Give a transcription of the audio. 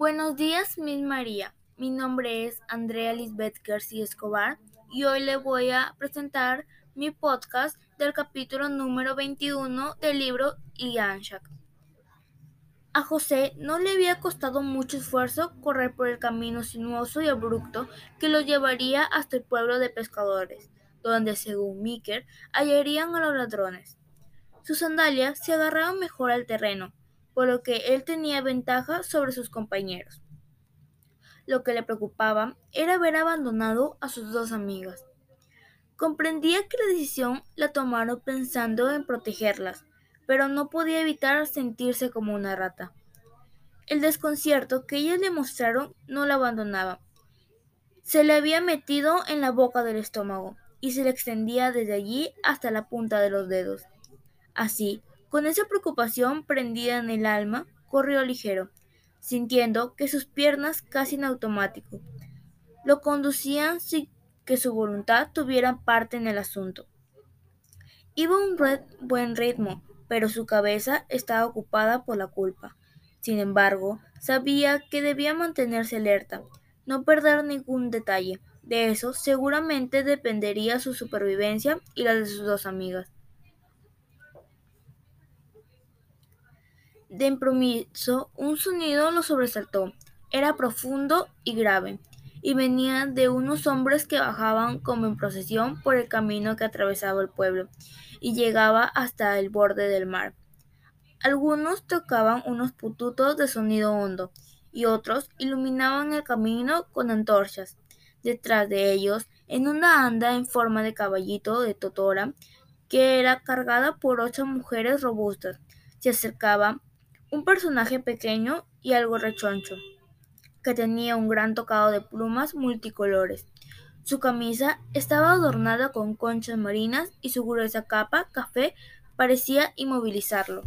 Buenos días, Miss María. Mi nombre es Andrea Lisbeth García Escobar y hoy le voy a presentar mi podcast del capítulo número 21 del libro Ianshak. A José no le había costado mucho esfuerzo correr por el camino sinuoso y abrupto que lo llevaría hasta el pueblo de pescadores, donde, según Miker, hallarían a los ladrones. Sus sandalias se agarraban mejor al terreno, por lo que él tenía ventaja sobre sus compañeros. Lo que le preocupaba era haber abandonado a sus dos amigas. Comprendía que la decisión la tomaron pensando en protegerlas, pero no podía evitar sentirse como una rata. El desconcierto que ellas le mostraron no la abandonaba. Se le había metido en la boca del estómago y se le extendía desde allí hasta la punta de los dedos. Así, con esa preocupación prendida en el alma, corrió ligero, sintiendo que sus piernas casi en automático lo conducían sin que su voluntad tuviera parte en el asunto. Iba a un buen ritmo, pero su cabeza estaba ocupada por la culpa. Sin embargo, sabía que debía mantenerse alerta, no perder ningún detalle. De eso seguramente dependería su supervivencia y la de sus dos amigas. De improviso, un sonido lo sobresaltó. Era profundo y grave, y venía de unos hombres que bajaban como en procesión por el camino que atravesaba el pueblo y llegaba hasta el borde del mar. Algunos tocaban unos pututos de sonido hondo y otros iluminaban el camino con antorchas. Detrás de ellos, en una anda en forma de caballito de totora, que era cargada por ocho mujeres robustas, se acercaba un personaje pequeño y algo rechoncho, que tenía un gran tocado de plumas multicolores. Su camisa estaba adornada con conchas marinas y su gruesa capa café parecía inmovilizarlo.